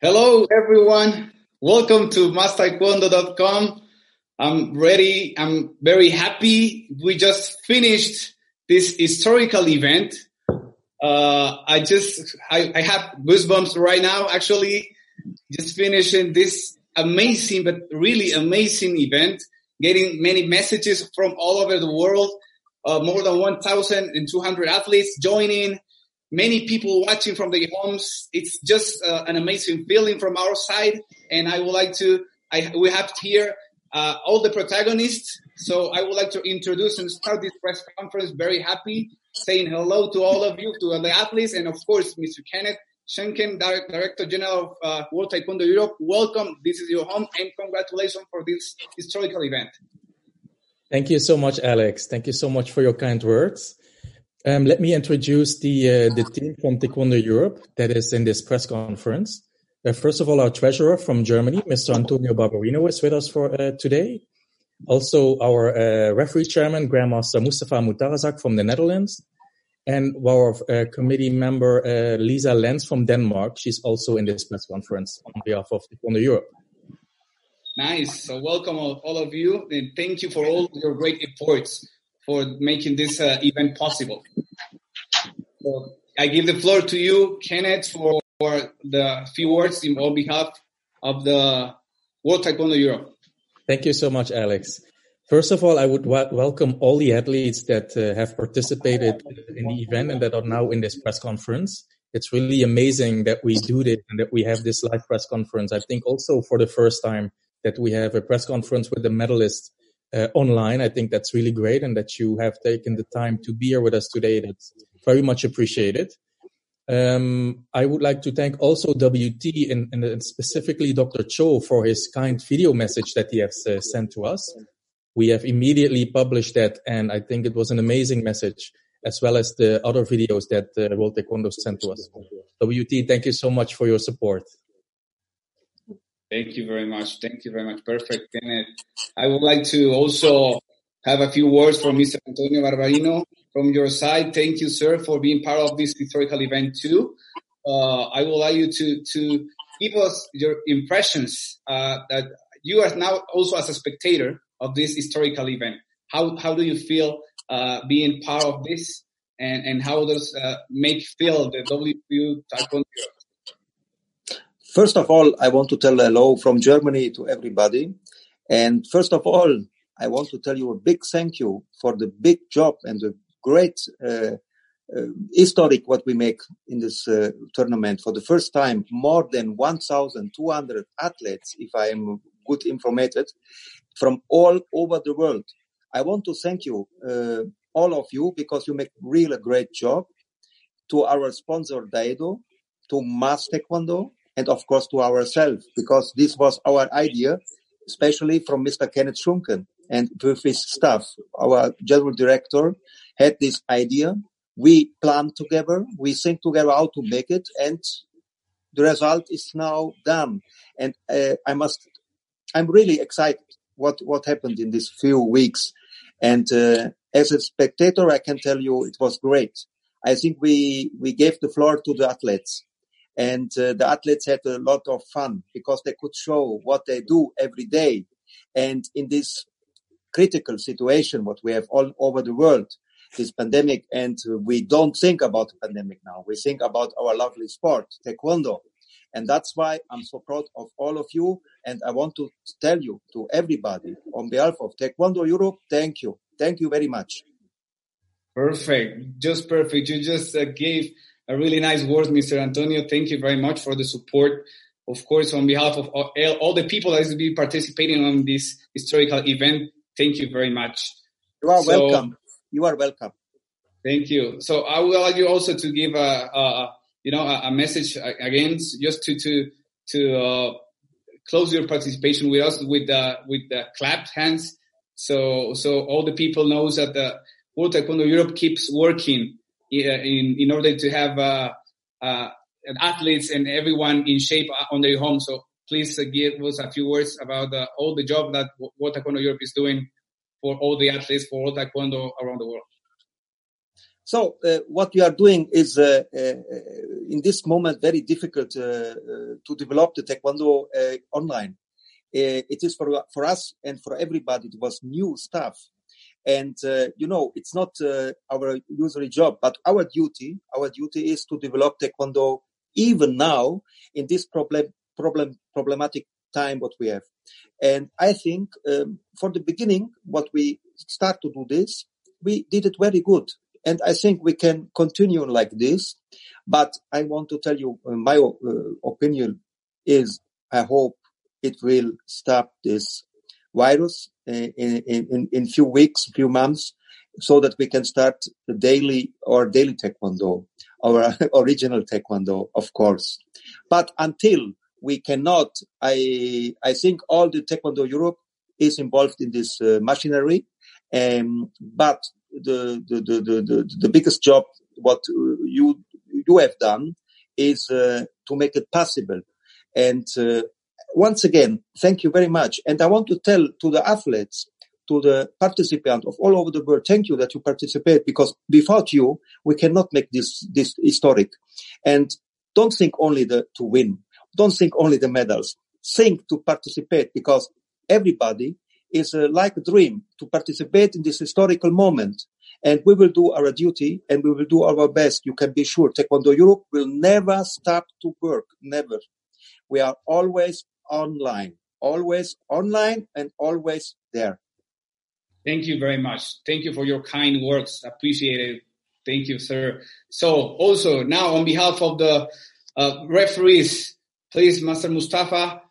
Hello, everyone. Welcome to MasTaekwondo.com. I'm ready. I'm very happy. We just finished this historical event. Uh, I just, I, I have goosebumps right now, actually, just finishing this amazing, but really amazing event, getting many messages from all over the world. Uh, more than 1,200 athletes joining, many people watching from their homes. It's just uh, an amazing feeling from our side. And I would like to, I, we have here uh, all the protagonists. So I would like to introduce and start this press conference very happy, saying hello to all of you, to the athletes, and of course, Mr. Kenneth Schenken, Director General of uh, World Taekwondo Europe. Welcome. This is your home, and congratulations for this historical event. Thank you so much, Alex. Thank you so much for your kind words. Um, let me introduce the uh, the team from Taekwondo Europe that is in this press conference. Uh, first of all, our treasurer from Germany, Mr. Antonio Barbarino, is with us for uh, today. Also, our uh, referee chairman, Grandmaster Mustafa Mutarazak from the Netherlands, and our uh, committee member uh, Lisa Lenz from Denmark. She's also in this press conference on behalf of Taekwondo Europe. Nice. So welcome all, of you, and thank you for all your great efforts for making this uh, event possible. So I give the floor to you, Kenneth, for, for the few words on behalf of the World Taekwondo Europe. Thank you so much, Alex. First of all, I would welcome all the athletes that uh, have participated in the event and that are now in this press conference. It's really amazing that we do this and that we have this live press conference. I think also for the first time that we have a press conference with the medalists uh, online. I think that's really great and that you have taken the time to be here with us today. That's very much appreciated. Um, I would like to thank also WT and, and, specifically Dr. Cho for his kind video message that he has uh, sent to us. We have immediately published that and I think it was an amazing message as well as the other videos that uh, World Taekwondo sent to us. WT, thank you so much for your support. Thank you very much. Thank you very much. Perfect, Kenneth. I would like to also have a few words from Mr. Antonio Barbarino from your side. Thank you, sir, for being part of this historical event too. Uh, I would like you to to give us your impressions uh, that you are now also as a spectator of this historical event. How how do you feel uh, being part of this, and and how does uh, make feel the WPU Taekwondo First of all, I want to tell hello from Germany to everybody. And first of all, I want to tell you a big thank you for the big job and the great uh, uh, historic what we make in this uh, tournament. For the first time, more than 1,200 athletes, if I am good informated, from all over the world. I want to thank you, uh, all of you, because you make really a great job. To our sponsor, Daedo, to Mas Taekwondo, and of course to ourselves, because this was our idea, especially from Mr. Kenneth Schunken and with his staff. Our general director had this idea. We planned together, we think together how to make it, and the result is now done. And uh, I must, I'm really excited what what happened in these few weeks. And uh, as a spectator, I can tell you it was great. I think we we gave the floor to the athletes and uh, the athletes had a lot of fun because they could show what they do every day. And in this critical situation, what we have all over the world, this pandemic, and we don't think about the pandemic now. We think about our lovely sport, Taekwondo. And that's why I'm so proud of all of you. And I want to tell you to everybody on behalf of Taekwondo Europe, thank you. Thank you very much. Perfect. Just perfect. You just uh, gave a really nice word, Mr. Antonio. Thank you very much for the support. Of course, on behalf of all, all the people that will be participating on this historical event, thank you very much. You are so, welcome. You are welcome. Thank you. So I would like you also to give a, a you know a, a, message again, just to to to uh, close your participation with us with the with the clapped hands. So so all the people knows that the World Taekwondo Europe keeps working in in order to have uh, uh, athletes and everyone in shape on their home. So please uh, give us a few words about all the job that World Taekwondo Europe is doing for all the athletes, for all Taekwondo around the world? So uh, what we are doing is uh, uh, in this moment very difficult uh, uh, to develop the Taekwondo uh, online. it is for for us and for everybody. It was new stuff, and you know it's not our usual job, but our duty. Our duty is to develop Taekwondo even now in this problem problem problematic time what we have. And I think um, for the beginning, what we start to do this, we did it very good. And I think we can continue like this. But I want to tell you, uh, my uh, opinion is I hope it will stop this virus uh, in, in, in few weeks, few months, so that we can start the daily or daily taekwondo, our original taekwondo, of course. But until we cannot, I, I think all the taekwondo Europe is involved in this uh, machinery. Um, but the, the, the, the, the biggest job, what you, you have done is uh, to make it possible. And uh, once again, thank you very much. And I want to tell to the athletes, to the participants of all over the world, thank you that you participate because without you, we cannot make this, this historic. And don't think only the, to win. Don't think only the medals. Think to participate because everybody is uh, like a dream to participate in this historical moment. And we will do our duty and we will do our best. You can be sure Taekwondo Europe will never stop to work. Never. We are always online, always online and always there. Thank you very much. Thank you for your kind words. Appreciate it. Thank you, sir. So also now on behalf of the uh, referees, please, Master Mustafa,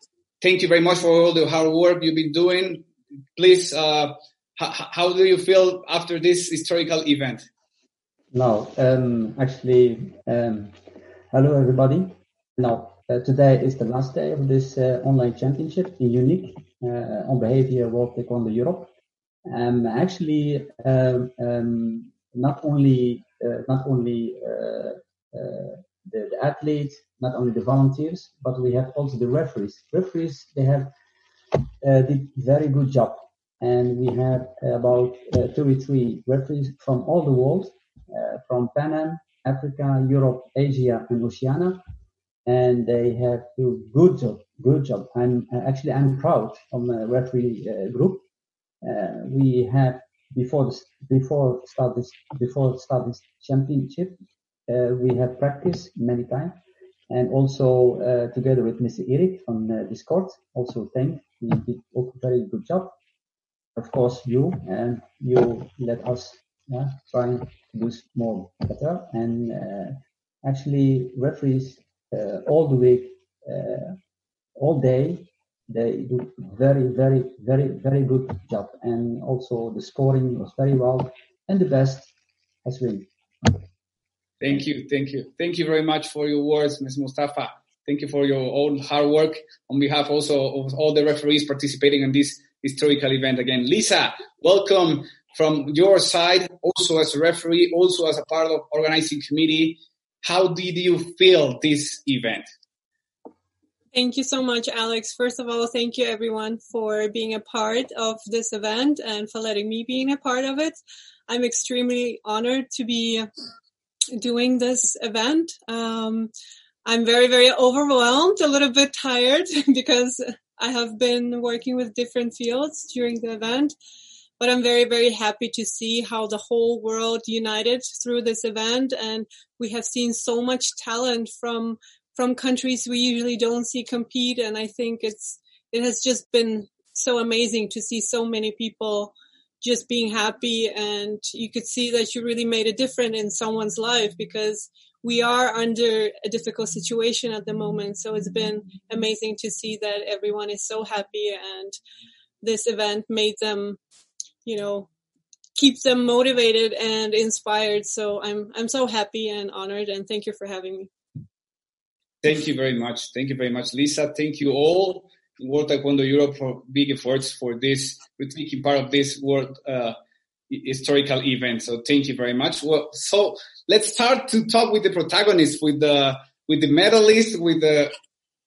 thank you very much for all the hard work you've been doing. Please, uh, how do you feel after this historical event? No, um, actually, um, hello everybody. Now, today is the last day of this uh, online championship in Munich uh, on behavior World Taekwondo Europe. Um, actually, um, um, not only uh, not only uh, uh, the, the, athletes, not only the volunteers, but we have also the referees. Referees they have did very good job, and we have about 33 referees from all the world, from Pan Am, Africa, Europe, Asia, and Oceania and they have do good job, good job. I'm uh, actually I'm proud of the referee uh, group. Uh, we have before this before start this before start this championship, uh, we have practiced many times, and also uh, together with Mr. Eric from uh, Discord. Also, thank he did a very good job. Of course, you and you let us yeah, try to do more better and actually referees all the week, uh, all day. They do very, very, very, very good job. And also the scoring was very well. And the best has win. Thank you, thank you, thank you very much for your words, Ms. Mustafa. Thank you for your own hard work on behalf also of all the referees participating in this historical event. Again, Lisa, welcome from your side, also as a referee, also as a part of organizing committee. How did you feel this event? Thank you so much, Alex. First of all, thank you everyone for being a part of this event and for letting me being a part of it. I'm extremely honored to be doing this event. Um, I'm very, very overwhelmed, a little bit tired because I have been working with different fields during the event but I'm very, very happy to see how the whole world united through this event. And we have seen so much talent from, from countries we usually don't see compete. And I think it's, it has just been so amazing to see so many people just being happy and you could see that you really made a difference in someone's life because we are under a difficult situation at the moment. So it's been amazing to see that everyone is so happy and this event made them you know, keep them motivated and inspired. So I'm I'm so happy and honored and thank you for having me. Thank you very much. Thank you very much, Lisa. Thank you all World Taekwondo Europe for big efforts for this, for taking part of this world uh, historical event. So thank you very much. Well, so let's start to talk with the protagonists, with the with the medalists, with the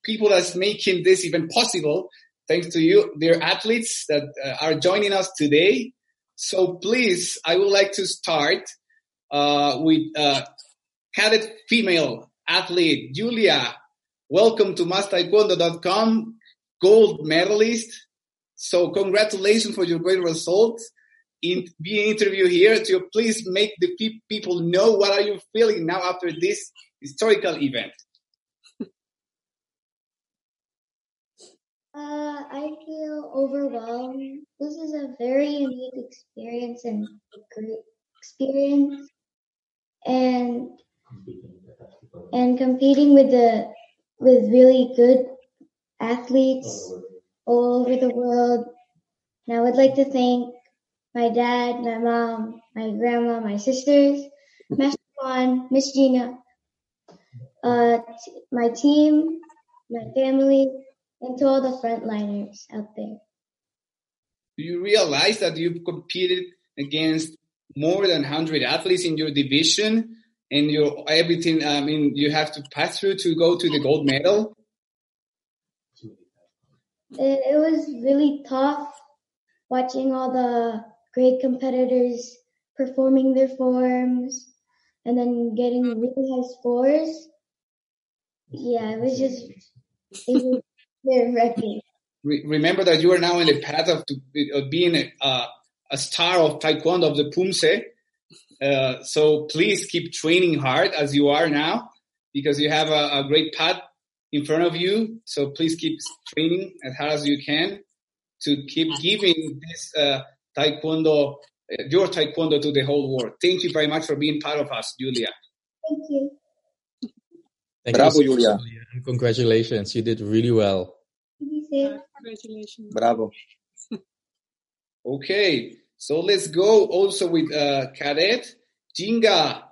people that's making this event possible thanks to you, dear athletes that uh, are joining us today. So please, I would like to start uh, with uh, cadet female athlete Julia. Welcome to MasterTaekwondo.com, gold medalist. So congratulations for your great results in being interviewed here. To please make the pe- people know what are you feeling now after this historical event. Uh, I feel overwhelmed. This is a very unique experience and great experience, and and competing with the with really good athletes all over the world. And I would like to thank my dad, my mom, my grandma, my sisters, Master Juan, Miss Gina, uh, t- my team, my family, and to all the frontliners out there. Do you realize that you've competed against more than 100 athletes in your division and your everything, I mean, you have to pass through to go to the gold medal? It, it was really tough watching all the great competitors performing their forms and then getting really high scores. Yeah, it was just it was nerve wracking. Re- remember that you are now in the path of, to, of being a, uh, a star of Taekwondo of the Pumse. Uh, so please keep training hard as you are now because you have a, a great path in front of you. So please keep training as hard as you can to keep giving this uh, Taekwondo, uh, your Taekwondo to the whole world. Thank you very much for being part of us, Julia. Thank you. Thank Bravo, you so much, Julia. And congratulations. You did really well. Be. Congratulations. Bravo. Okay, so let's go also with uh, Cadet Jinga.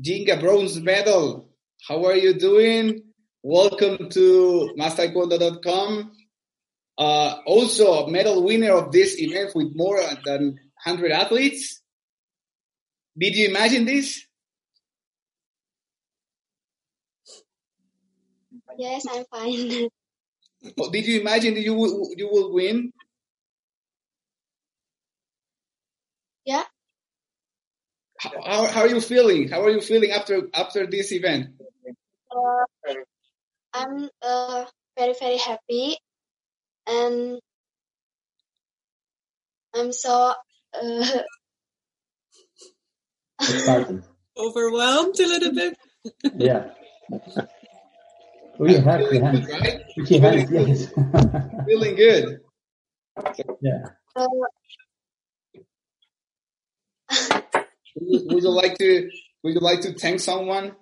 Jinga bronze medal. How are you doing? Welcome to MasterTaekwondo.com. Uh, also, a medal winner of this event with more than 100 athletes. Did you imagine this? Yes, I'm fine. Or Did you imagine that you will, you will win? yeah, How, how, how are you feeling? How are you feeling after after this event? uh, I'm uh, very very happy, and I'm so uh, Overwhelmed a little bit. Yeah. We have, we have. Right? We have, yes. Feeling good. yeah. uh, Would would you like to would you like to thank someone?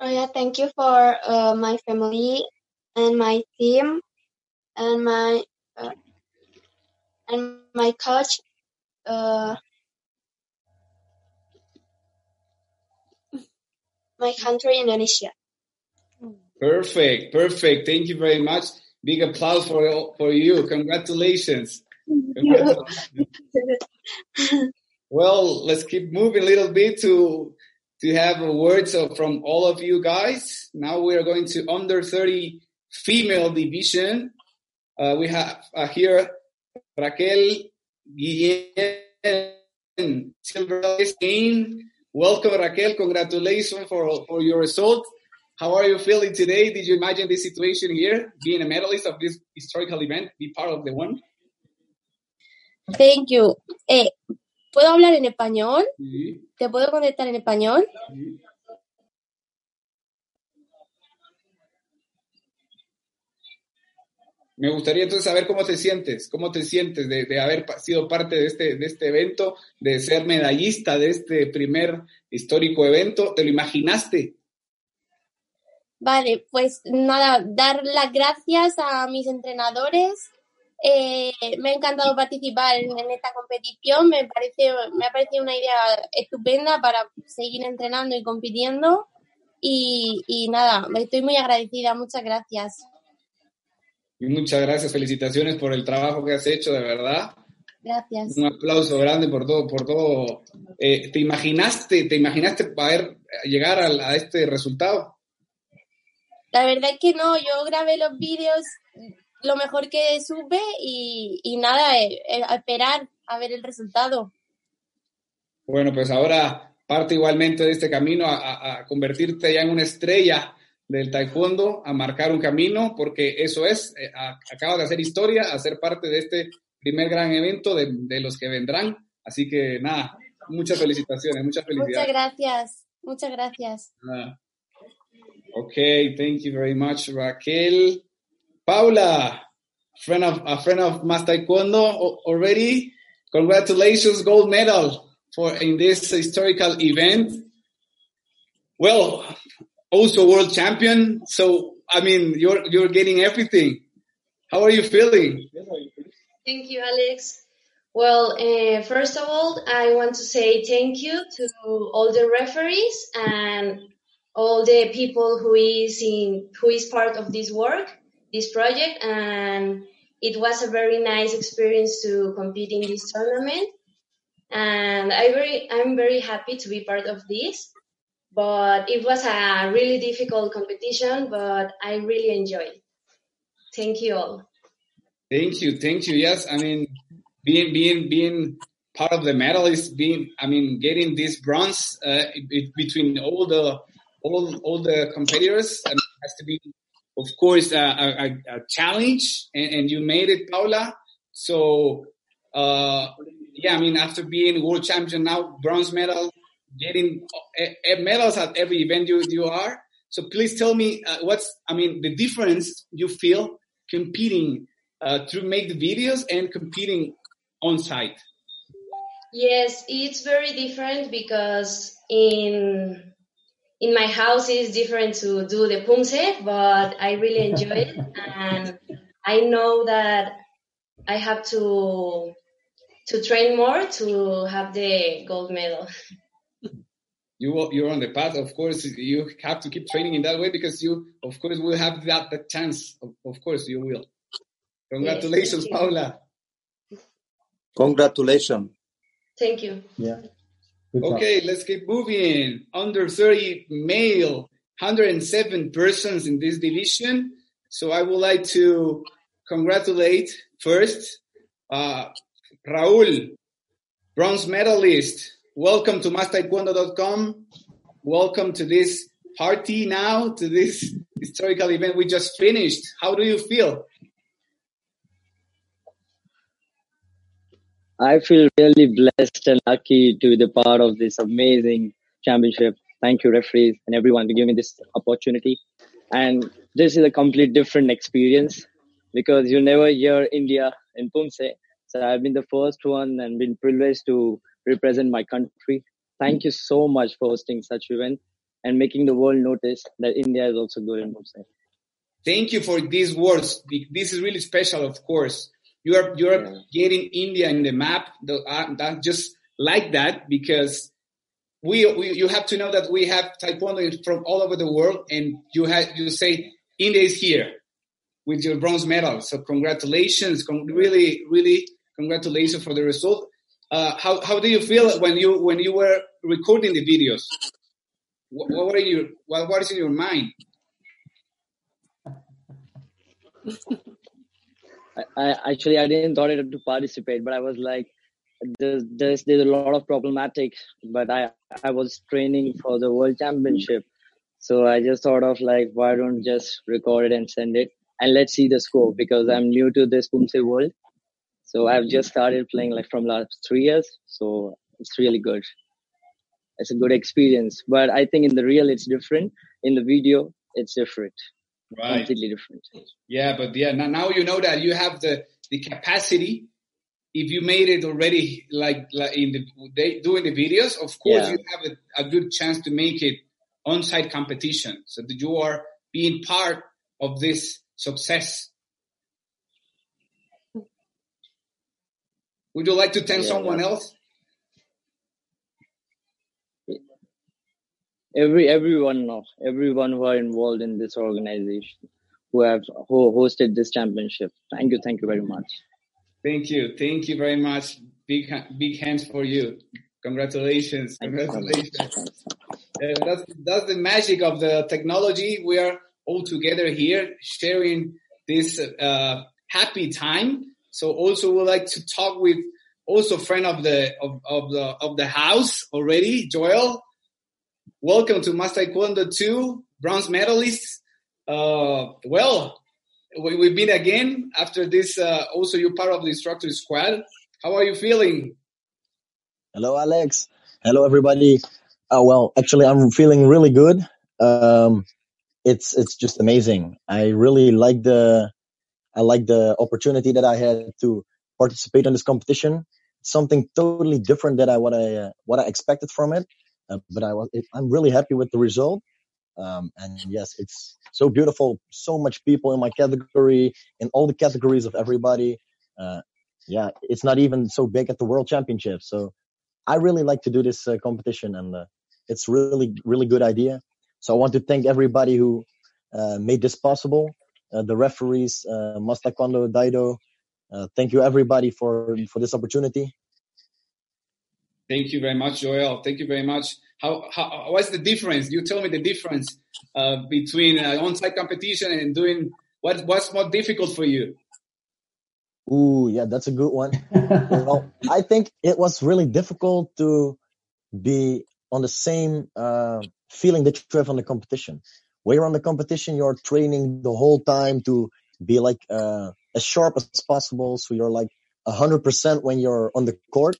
Oh yeah, thank you for uh, my family and my team and my uh, and my coach. Uh, my country, Indonesia. Perfect, perfect. Thank you very much. Big applause for for you. Congratulations. Congratulations. Well, let's keep moving a little bit to to have a words of, from all of you guys. Now we are going to under 30 female division. Uh, we have uh, here Raquel Guillen Silver Spain. Welcome, Raquel. Congratulations for, for your result. How are you feeling today? Did you imagine this situation here, being a medalist of this historical event, be part of the one? Thank you. Eh, ¿Puedo hablar en español? Sí, ¿Te puedo contestar en español? sí. Me gustaría entonces saber cómo te sientes, cómo te sientes de, haber sido parte de este, de este evento, de ser medallista de este primer histórico evento. ¿Te lo imaginaste? Vale, pues nada, dar las gracias a mis entrenadores. Eh, me ha encantado participar en, en esta competición. Me parece, me ha parecido una idea estupenda para seguir entrenando y compitiendo. Y, y nada, estoy muy agradecida. Muchas gracias. Y muchas gracias, felicitaciones por el trabajo que has hecho, de verdad. Gracias. Un aplauso grande por todo, por todo. Eh, ¿Te imaginaste, te imaginaste poder llegar a, a este resultado? La verdad es que no, yo grabé los vídeos lo mejor que supe y, y nada, eh, eh, a esperar a ver el resultado. Bueno, pues ahora parte igualmente de este camino a, a, a convertirte ya en una estrella del taekwondo, a marcar un camino, porque eso es, eh, a- acabas de hacer historia, a ser parte de este primer gran evento de, de los que vendrán. Así que nada, muchas felicitaciones, muchas Muchas felicidades. gracias, muchas gracias. Ah. Okay, thank you very much, Raquel. Paula, friend of a friend of Master Taekwondo al- already. Congratulations, gold medal for in this historical event. Well, also world champion. So I mean, you're you're getting everything. How are you feeling? Thank you, Alex. Well, uh, first of all, I want to say thank you to all the referees and all the people who is in who is part of this work, this project, and it was a very nice experience to compete in this tournament. And I very, I'm very happy to be part of this. But it was a really difficult competition, but I really enjoyed. Thank you all. Thank you, thank you. Yes, I mean, being being being part of the medalists, being I mean, getting this bronze uh, between all the all all the competitors and it has to be, of course, a, a, a challenge, and, and you made it, Paula. So, uh, yeah, I mean, after being world champion now, bronze medal, getting uh, uh, medals at every event you you are. So please tell me uh, what's I mean the difference you feel competing uh, to make the videos and competing on site. Yes, it's very different because in in my house it's different to do the pumse, but I really enjoy it and I know that I have to to train more to have the gold medal. You will, you're on the path. Of course, you have to keep training in that way because you, of course, will have that, that chance. Of, of course, you will. Congratulations, thank you. Paula. Congratulations. Thank you. Yeah. Good job. Okay, let's keep moving. Under 30 male, 107 persons in this division. So I would like to congratulate first uh, Raul, bronze medalist. Welcome to mastertaekwondo.com. Welcome to this party now, to this historical event we just finished. How do you feel? I feel really blessed and lucky to be the part of this amazing championship. Thank you, referees and everyone, to give me this opportunity. And this is a complete different experience because you never hear India in Pumse. So I've been the first one and been privileged to represent my country. Thank you so much for hosting such event and making the world notice that India is also good in Pumse. Thank you for these words. This is really special, of course. You are you are Yeah. getting India in the map. The, uh, that just like that because we, we you have to know that we have taekwondo from all over the world, and you have you say India is here with your bronze medal. So congratulations, con- really really congratulations for the result. Uh, how how do you feel when you when you were recording the videos? What, what were you what what is in your mind? I, I actually I didn't thought it to participate, but I was like, there's, there's there's a lot of problematic. But I I was training for the world championship, so I just thought of like, why don't just record it and send it, and let's see the score because I'm new to this Pumse world, so I've just started playing like from last three years, so it's really good. It's a good experience, but I think in the real it's different. In the video, it's different, Right. completely different. Yeah, but yeah, now, now you know that you have the, the capacity. If you made it already, like, like in the they doing the videos, of course Yeah. you have a, a good chance to make it on-site competition. So that you are being part of this success. Would you like to thank Yeah, someone else? every everyone everyone who are involved in this organization who have who hosted this championship thank you thank you very much Thank you, thank you very much. Big big hands for you. Congratulations, congratulations. Uh, that's that's the magic of the technology. We are all together here sharing this uh, happy time. So also would like to talk with also friend of the of, of the of the house already, Joel. Welcome to Master Taekwondo 2, bronze medalist. Uh, well, we, we've been again after this. Uh, also, you're part of the instructor squad. How are you feeling? Hello, Alex. Hello, everybody. Uh, well, actually, I'm feeling really good. Um, it's it's just amazing. I really like the I like the opportunity that I had to participate in this competition. Something totally different than I what I uh, what I expected from it. Uh, but I was I'm really happy with the result. Um, and yes, it's so beautiful. So much people in my category, in all the categories of everybody. Uh, yeah, it's not even so big at the World Championship. So I really like to do this uh, competition, and uh, it's really really good idea. So I want to thank everybody who uh, made this possible. Uh, the referees, uh, Master Taekwondo, Daedo. Uh, thank you everybody for for this opportunity. Thank you very much, Joel. Thank you very much. How, how what's the difference? You tell me the difference uh, between uh, on-site competition and doing what what's more difficult for you? Ooh, yeah, that's a good one. well, I think it was really difficult to be on the same uh, feeling that you have on the competition. When you're on the competition, you're training the whole time to be like uh, as sharp as possible. So you're like hundred percent when you're on the court.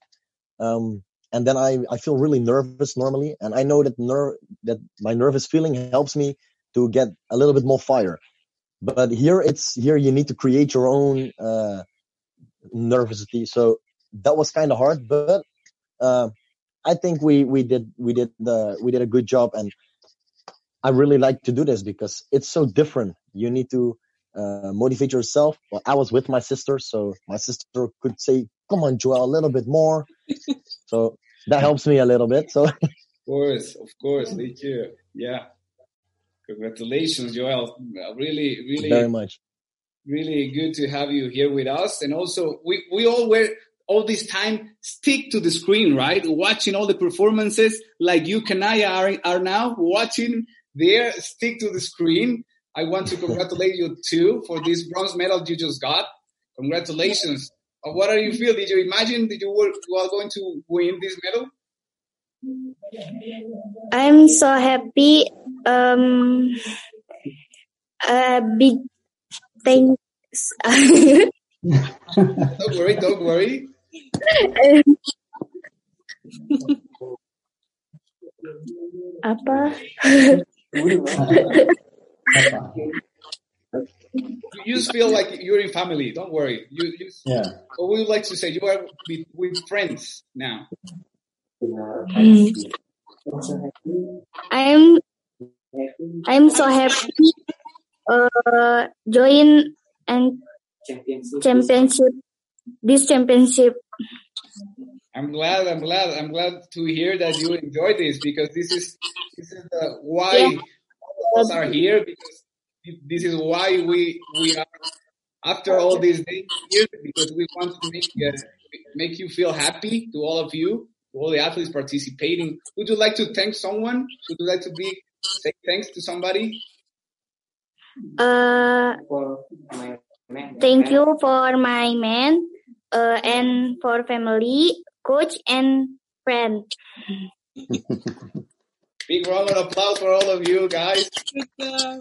Um, and then I, I feel really nervous normally. And I know that ner- that my nervous feeling helps me to get a little bit more fire. But here it's, here you need to create your own, uh, nervousity. So that was kind of hard, but, uh, I think we, we did, we did the, we did a good job and I really like to do this because it's so different. You need to, uh, motivate yourself. Well, I was with my sister, so my sister could say, come on, Joel, a little bit more. so that helps me a little bit. So, of course, of course, me too. Yeah. Congratulations, Joel. Really, really, very much. Really good to have you here with us. And also, we, we all were all this time stick to the screen, right? Watching all the performances like you, Kanaya, are, are now watching there, stick to the screen. I want to congratulate you too for this bronze medal you just got. Congratulations. Uh, what are you feel? Did you imagine that you were, you are going to win this medal? I'm so happy. Um, a big thanks. don't worry, don't worry. Apa? you just feel like you're in family. Don't worry. You, you Yeah. What we would like to say, you are with, with friends now. I'm I'm so happy uh join and championship this championship. I'm glad. I'm glad. I'm glad to hear that you enjoy this because this is this is the why Yeah. all of us are here because this is why we we are after all these days here because we want to make uh, make you feel happy to all of you, to all the athletes participating. Would you like to thank someone? Would you like to be say thanks to somebody? Uh thank you for my man uh and for family, coach and friend. Big round of applause for all of you guys.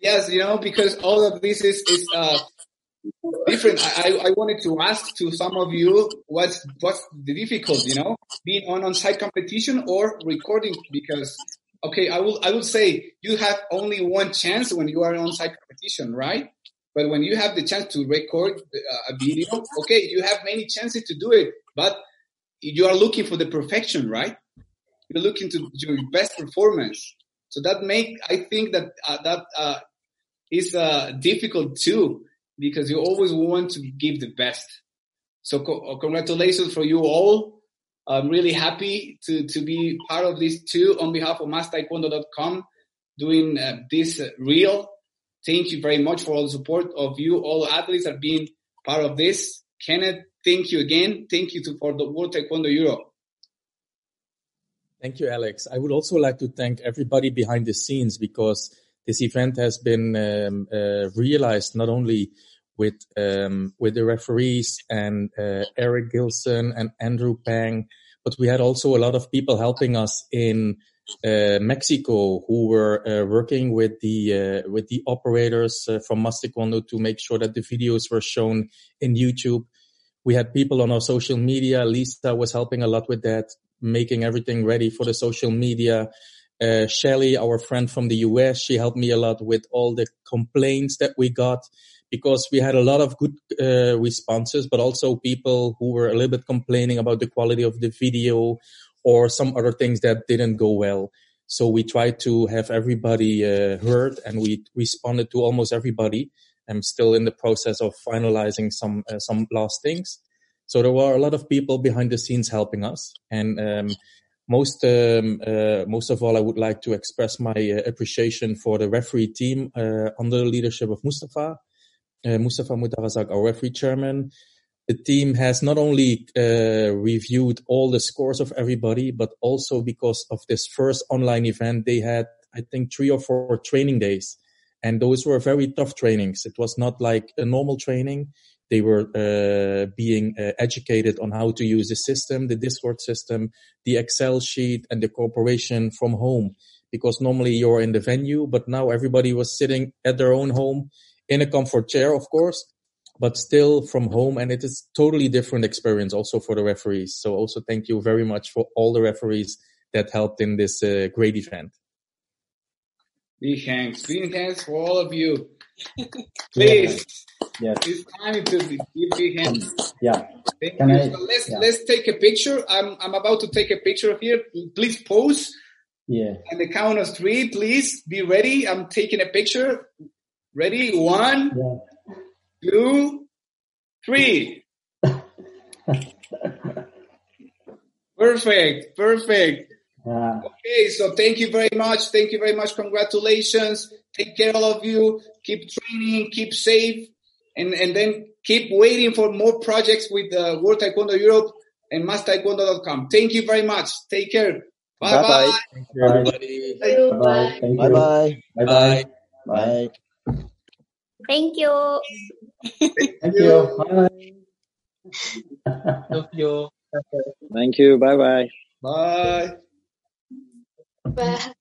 Yes, you know, because all of this is is uh, different. I, I wanted to ask to some of you what's what's the difficult, you know, being on on site competition or recording because okay, I will I will say you have only one chance when you are on site competition, right? But when you have the chance to record uh, a video, okay, you have many chances to do it, but you are looking for the perfection, right? You're looking to your best performance. So that make I think that uh, that uh, is uh, difficult too because you always want to give the best. So co- congratulations for you all. I'm really happy to to be part of this too on behalf of MasterTaekwondo.com doing uh, this uh, reel. Thank you very much for all the support of you, all athletes that are being part of this. Kenneth, thank you again. Thank you to, for the World Taekwondo Europe. Thank you, Alex. I would also like to thank everybody behind the scenes because this event has been um, uh, realized not only with um, with the referees and uh, Eric Gilson and Andrew Pang, but we had also a lot of people helping us in Mexico who were uh, working with the uh, with the operators uh, from Mas Taekwondo to make sure that the videos were shown in YouTube. We had people on our social media. Lisa was helping a lot with that, making everything ready for the social media. Uh, Shelly, our friend from the US, she helped me a lot with all the complaints that we got because we had a lot of good uh, responses, but also people who were a little bit complaining about the quality of the video or some other things that didn't go well. So we tried to have everybody uh, heard and we responded to almost everybody. I'm still in the process of finalizing some, uh, some last things. So there were a lot of people behind the scenes helping us. And, um, most, um, uh, most of all, I would like to express my uh, appreciation for the referee team, uh, under the leadership of Mustafa, uh, Mustafa Mutarazak, our referee chairman, the team has not only uh, reviewed all the scores of everybody, but also because of this first online event, they had, I think, three or four training days. And those were very tough trainings. It was not like a normal training. They were uh, being uh, educated on how to use the system, the Discord system, the Excel sheet, and the cooperation from home. Because normally you're in the venue, but now everybody was sitting at their own home in a comfort chair, of course, but still from home. And it is totally different experience also for the referees. So also thank you very much for all the referees that helped in this uh, great event. Big thanks. Big thanks for all of you. Please. Yes. It's time to give big hands. Yeah. Thank Can you. I- So let's yeah. let's take a picture. I'm I'm about to take a picture here. Please pose. Yeah. And the count of three, please be ready. I'm taking a picture. Ready? One, Yeah. Two, three. Perfect. Perfect. Yeah. Okay, so thank you very much. Thank you very much. Congratulations. Take care, all of you. Keep training, keep safe, and, and then keep waiting for more projects with uh, World Taekwondo Europe and MasTaekwondo.com. Thank you very much. Take care. Bye bye. Bye-bye. Thank you, everybody. Bye. Thank Bye you. bye. Bye. Bye. Bye. Thank you. Thank you. Bye. Thank you. Thank you. Bye bye. Bye. Bye.